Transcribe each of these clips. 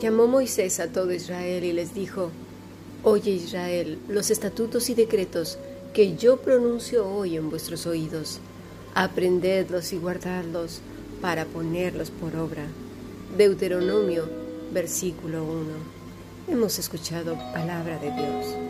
Llamó Moisés a todo Israel y les dijo, Oye Israel, los estatutos y decretos que yo pronuncio hoy en vuestros oídos, aprendedlos y guardadlos para ponerlos por obra. Deuteronomio, versículo 1. Hemos escuchado palabra de Dios.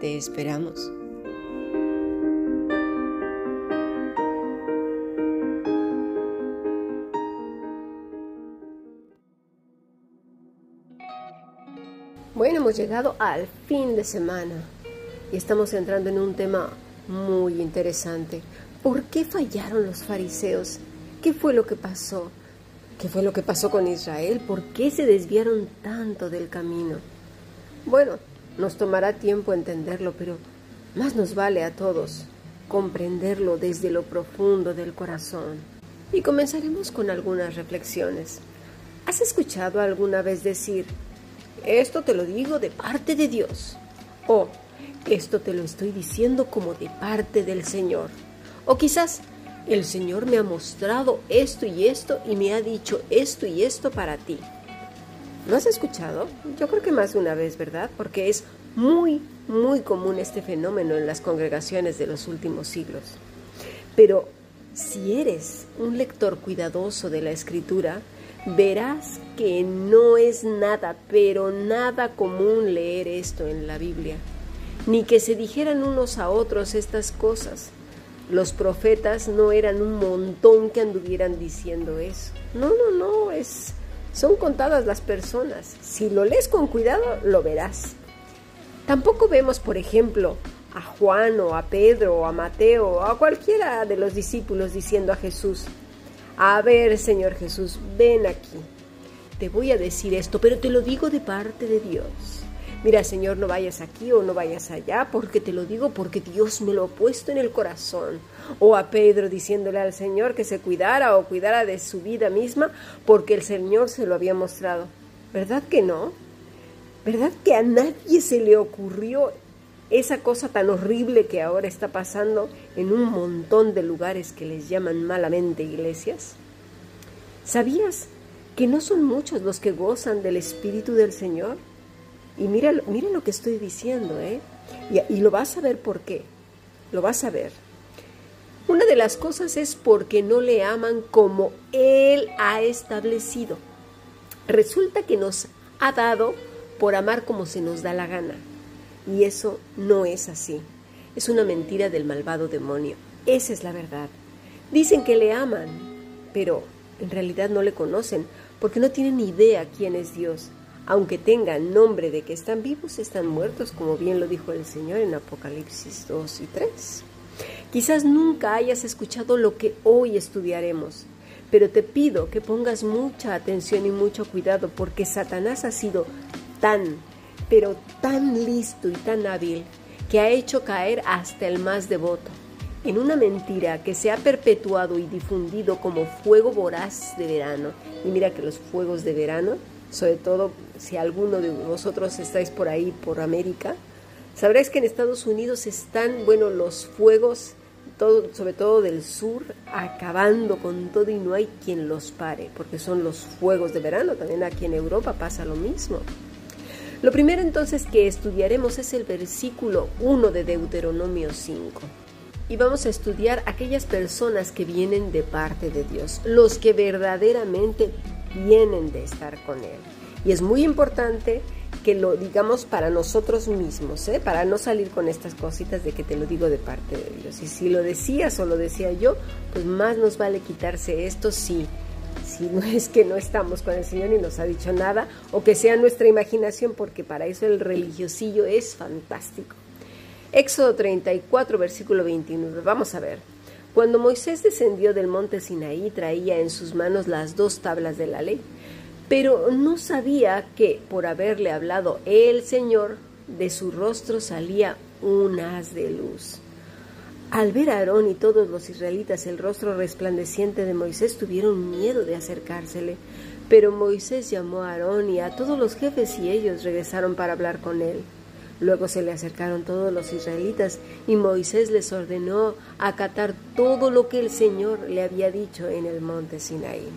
Te esperamos. Bueno, hemos llegado al fin de semana y estamos entrando en un tema muy interesante. ¿Por qué fallaron los fariseos? ¿Qué fue lo que pasó? ¿Qué fue lo que pasó con Israel? ¿Por qué se desviaron tanto del camino? Bueno, nos tomará tiempo entenderlo, pero más nos vale a todos comprenderlo desde lo profundo del corazón. Y comenzaremos con algunas reflexiones. ¿Has escuchado alguna vez decir, esto te lo digo de parte de Dios? O, esto te lo estoy diciendo como de parte del Señor. O quizás, el Señor me ha mostrado esto y esto y me ha dicho esto y esto para ti. ¿Lo has escuchado? Yo creo que más de una vez, ¿verdad? Porque es muy, muy común este fenómeno en las congregaciones de los últimos siglos. Pero si eres un lector cuidadoso de la escritura, verás que no es nada, pero nada común leer esto en la Biblia, ni que se dijeran unos a otros estas cosas. Los profetas no eran un montón que anduvieran diciendo eso. No, no, no, es son contadas las personas. Si lo lees con cuidado, lo verás. Tampoco vemos, por ejemplo, a Juan o a Pedro o a Mateo o a cualquiera de los discípulos diciendo a Jesús, a ver, Señor Jesús, ven aquí. Te voy a decir esto, pero te lo digo de parte de Dios. Mira, Señor, no vayas aquí o no vayas allá, porque te lo digo porque Dios me lo ha puesto en el corazón. O a Pedro diciéndole al Señor que se cuidara o cuidara de su vida misma, porque el Señor se lo había mostrado. ¿Verdad que no? ¿Verdad que a nadie se le ocurrió esa cosa tan horrible que ahora está pasando en un montón de lugares que les llaman malamente iglesias? ¿Sabías que no son muchos los que gozan del Espíritu del Señor? Y mira, mira lo que estoy diciendo, ¿eh? Y, y lo vas a ver por qué. Lo vas a ver. Una de las cosas es porque no le aman como Él ha establecido. Resulta que nos ha dado por amar como se nos da la gana. Y eso no es así. Es una mentira del malvado demonio. Esa es la verdad. Dicen que le aman, pero en realidad no le conocen porque no tienen idea quién es Dios aunque tengan nombre de que están vivos, están muertos, como bien lo dijo el Señor en Apocalipsis 2 y 3. Quizás nunca hayas escuchado lo que hoy estudiaremos, pero te pido que pongas mucha atención y mucho cuidado porque Satanás ha sido tan, pero tan listo y tan hábil que ha hecho caer hasta el más devoto en una mentira que se ha perpetuado y difundido como fuego voraz de verano. Y mira que los fuegos de verano sobre todo si alguno de vosotros estáis por ahí, por América, sabréis que en Estados Unidos están, bueno, los fuegos, todo, sobre todo del sur, acabando con todo y no hay quien los pare, porque son los fuegos de verano, también aquí en Europa pasa lo mismo. Lo primero entonces que estudiaremos es el versículo 1 de Deuteronomio 5. Y vamos a estudiar aquellas personas que vienen de parte de Dios, los que verdaderamente vienen de estar con Él. Y es muy importante que lo digamos para nosotros mismos, ¿eh? para no salir con estas cositas de que te lo digo de parte de Dios. Y si lo decías o lo decía yo, pues más nos vale quitarse esto si, si no es que no estamos con el Señor y nos ha dicho nada, o que sea nuestra imaginación, porque para eso el religiosillo es fantástico. Éxodo 34, versículo 29. Vamos a ver. Cuando Moisés descendió del monte Sinaí traía en sus manos las dos tablas de la ley, pero no sabía que por haberle hablado el Señor, de su rostro salía un haz de luz. Al ver a Aarón y todos los israelitas el rostro resplandeciente de Moisés, tuvieron miedo de acercársele. Pero Moisés llamó a Aarón y a todos los jefes y ellos regresaron para hablar con él. Luego se le acercaron todos los israelitas y Moisés les ordenó acatar todo lo que el Señor le había dicho en el monte Sinaí.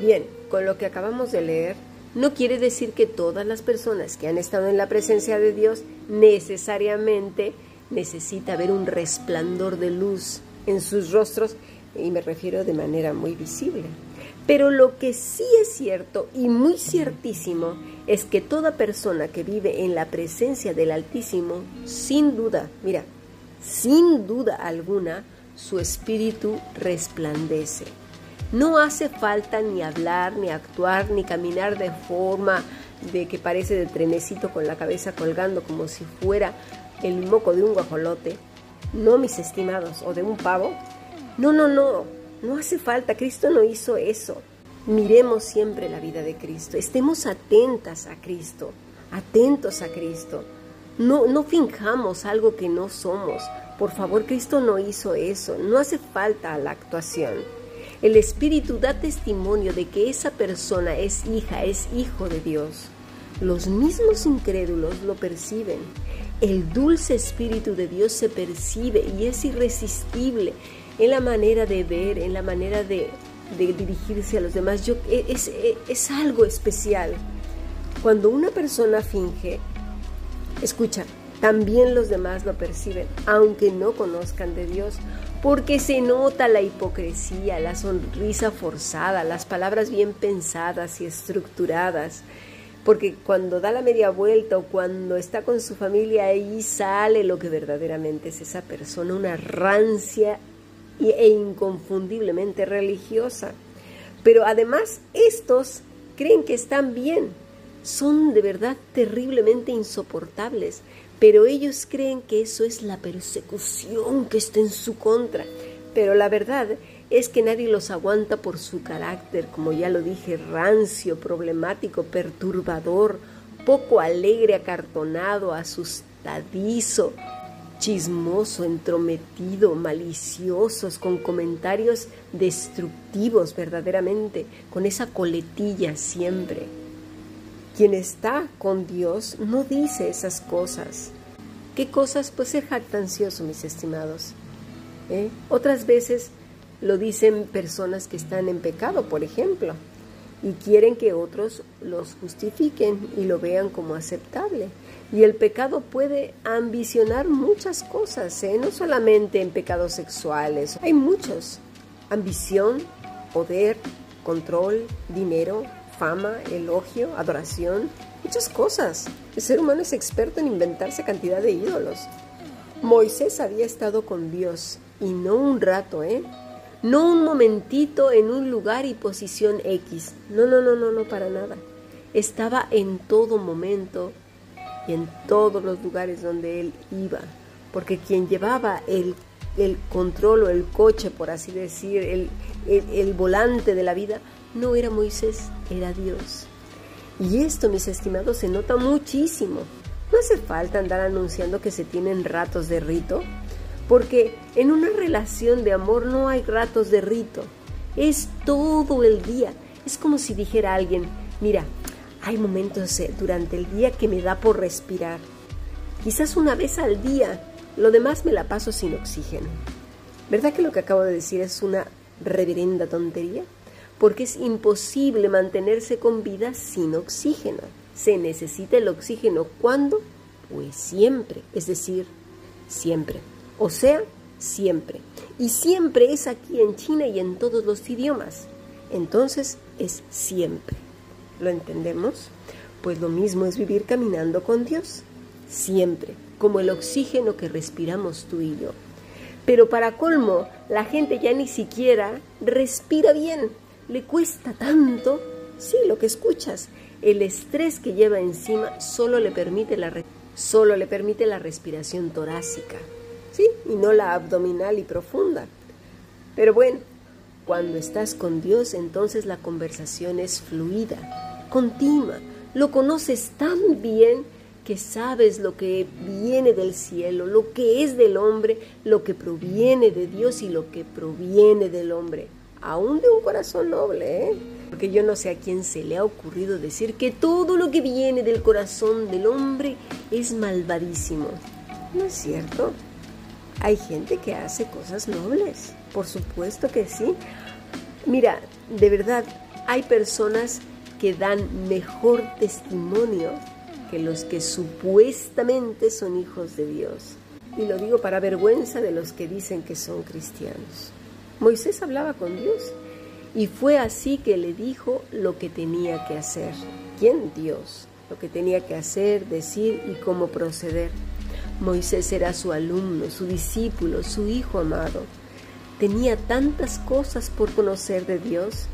Bien, con lo que acabamos de leer, no quiere decir que todas las personas que han estado en la presencia de Dios necesariamente necesita ver un resplandor de luz en sus rostros, y me refiero de manera muy visible. Pero lo que sí es cierto y muy ciertísimo es que toda persona que vive en la presencia del Altísimo, sin duda, mira, sin duda alguna, su espíritu resplandece. No hace falta ni hablar, ni actuar, ni caminar de forma de que parece de trenecito con la cabeza colgando como si fuera el moco de un guajolote. No, mis estimados, o de un pavo. No, no, no, no hace falta. Cristo no hizo eso. Miremos siempre la vida de Cristo. Estemos atentas a Cristo, atentos a Cristo. No, no finjamos algo que no somos. Por favor, Cristo no hizo eso. No hace falta la actuación. El Espíritu da testimonio de que esa persona es hija, es hijo de Dios. Los mismos incrédulos lo perciben. El dulce Espíritu de Dios se percibe y es irresistible en la manera de ver, en la manera de, dirigirse a los demás. Yo, e, es, e, es algo especial. Cuando una persona finge, escucha, también los demás lo perciben, aunque no conozcan de Dios porque se nota la hipocresía, la sonrisa forzada, las palabras bien pensadas y estructuradas, porque cuando da la media vuelta o cuando está con su familia ahí sale lo que verdaderamente es esa persona, una rancia e inconfundiblemente religiosa. Pero además estos creen que están bien, son de verdad terriblemente insoportables, pero ellos creen que eso es la persecución que está en su contra. Pero la verdad es que nadie los aguanta por su carácter, como ya lo dije, rancio, problemático, perturbador, poco alegre, acartonado, asustadizo, chismoso, entrometido, maliciosos, con comentarios destructivos verdaderamente, con esa coletilla siempre. Quien está con Dios no dice esas cosas. ¿Qué cosas? Pues ser jactancioso, mis estimados. ¿Eh? Otras veces lo dicen personas que están en pecado, por ejemplo, y quieren que otros los justifiquen y lo vean como aceptable. Y el pecado puede ambicionar muchas cosas, ¿eh? no solamente en pecados sexuales, hay muchos. Ambición, poder, control, dinero, fama, elogio, adoración, muchas cosas. El ser humano es experto en inventarse cantidad de ídolos. Moisés había estado con Dios y no un rato, ¿eh? No un momentito en un lugar y posición X. No, no, no, no, no, para nada. Estaba en todo momento y en todos los lugares donde él iba. Porque quien llevaba el, el control o el coche, por así decir, el, el volante de la vida, no era Moisés, era Dios. Y esto, mis estimados, se nota muchísimo. No hace falta andar anunciando que se tienen ratos de rito, porque en una relación de amor no hay ratos de rito. Es todo el día. Es como si dijera alguien, mira, hay momentos eh, durante el día que me da por respirar. Quizás una vez al día, lo demás me la paso sin oxígeno. ¿Verdad que lo que acabo de decir es una reverenda tontería? porque es imposible mantenerse con vida sin oxígeno. Se necesita el oxígeno ¿cuándo? Pues siempre, es decir, siempre. O sea, siempre. Y siempre es aquí en China y en todos los idiomas. Entonces es siempre. ¿Lo entendemos? Pues lo mismo es vivir caminando con Dios. Siempre, como el oxígeno que respiramos tú y yo. Pero para colmo, la gente ya ni siquiera respira bien le cuesta tanto, sí, lo que escuchas, el estrés que lleva encima solo le permite la, solo le permite la respiración torácica. Y no la abdominal y profunda. Pero bueno, cuando estás con Dios, entonces la conversación es fluida, continua. Lo conoces tan bien que sabes lo que viene del cielo, lo que es del hombre, lo que proviene de Dios y lo que proviene del hombre, aún de un corazón noble, ¿eh? Porque yo no sé a quién se le ha ocurrido decir que todo lo que viene del corazón del hombre es malvadísimo. ¿No es cierto? Hay gente que hace cosas nobles, por supuesto que sí. Mira, de verdad, hay personas que dan mejor testimonio que los que supuestamente son hijos de Dios. Y lo digo para vergüenza de los que dicen que son cristianos. Moisés hablaba con Dios y fue así que le dijo lo que tenía que hacer. ¿Quién? Dios. Lo que tenía que hacer, decir y cómo proceder. Moisés era su alumno, su discípulo, su hijo amado. Tenía tantas cosas por conocer de Dios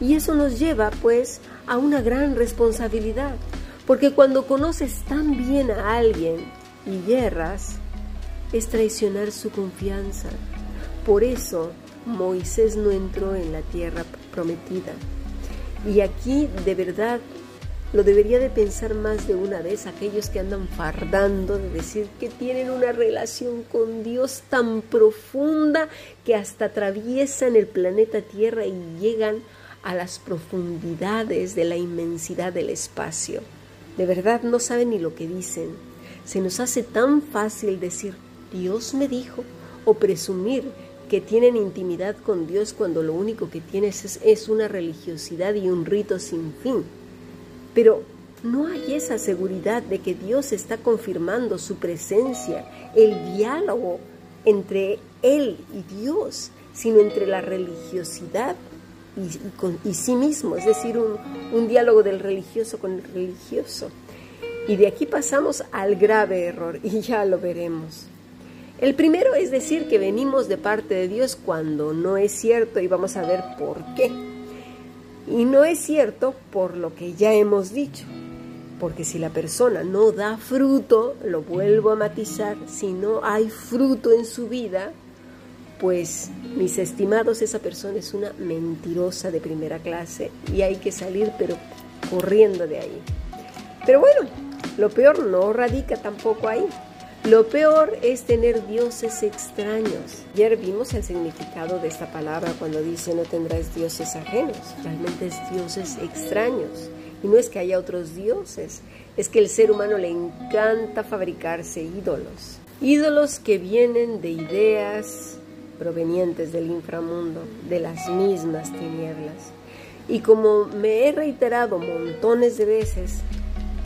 y eso nos lleva pues a una gran responsabilidad, porque cuando conoces tan bien a alguien y yerras, es traicionar su confianza. Por eso Moisés no entró en la tierra prometida. Y aquí de verdad lo debería de pensar más de una vez aquellos que andan fardando de decir que tienen una relación con Dios tan profunda que hasta atraviesan el planeta Tierra y llegan a las profundidades de la inmensidad del espacio. De verdad no saben ni lo que dicen. Se nos hace tan fácil decir Dios me dijo o presumir que tienen intimidad con Dios cuando lo único que tienes es, es una religiosidad y un rito sin fin. Pero no hay esa seguridad de que Dios está confirmando su presencia, el diálogo entre Él y Dios, sino entre la religiosidad y, sí mismo, es decir, un, diálogo del religioso con el religioso. Y de aquí pasamos al grave error, y ya lo veremos. El primero es decir que venimos de parte de Dios cuando no es cierto y vamos a ver por qué. Y no es cierto por lo que ya hemos dicho, porque si la persona no da fruto, lo vuelvo a matizar, si no hay fruto en su vida, pues mis estimados, esa persona es una mentirosa de primera clase y hay que salir pero corriendo de ahí. Pero bueno, lo peor no radica tampoco ahí. Lo peor es tener dioses extraños. Ayer vimos el significado de esta palabra cuando dice no tendrás dioses ajenos. Realmente es dioses extraños. Y no es que haya otros dioses, es que el ser humano le encanta fabricarse ídolos. Ídolos que vienen de ideas provenientes del inframundo, de las mismas tinieblas. Y como me he reiterado montones de veces,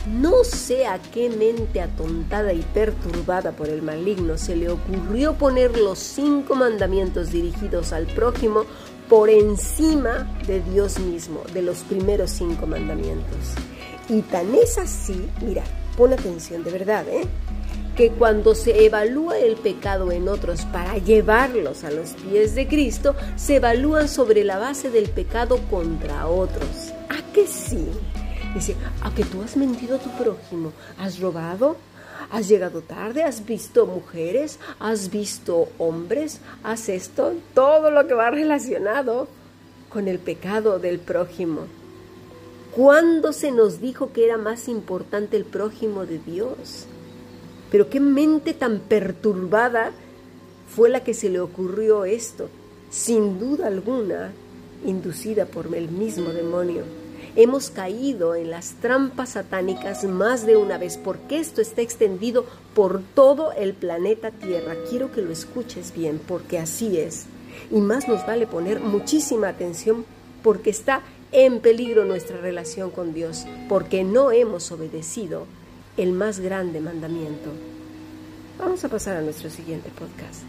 no sé a qué mente atontada y perturbada por el maligno se le ocurrió poner los cinco mandamientos dirigidos al prójimo por encima de Dios mismo, de los primeros cinco mandamientos. Y tan es así, mira, pon atención de verdad, ¿eh? que cuando se evalúa el pecado en otros para llevarlos a los pies de Cristo, se evalúan sobre la base del pecado contra otros. ¿A qué sí? Dice, ¿a que tú has mentido a tu prójimo? ¿Has robado? ¿Has llegado tarde? ¿Has visto mujeres? ¿Has visto hombres? ¿Has esto? Todo lo que va relacionado con el pecado del prójimo. ¿Cuándo se nos dijo que era más importante el prójimo de Dios? Pero qué mente tan perturbada fue la que se le ocurrió esto, sin duda alguna, inducida por el mismo demonio. Hemos caído en las trampas satánicas más de una vez porque esto está extendido por todo el planeta Tierra. Quiero que lo escuches bien porque así es. Y más nos vale poner muchísima atención porque está en peligro nuestra relación con Dios, porque no hemos obedecido el más grande mandamiento. Vamos a pasar a nuestro siguiente podcast.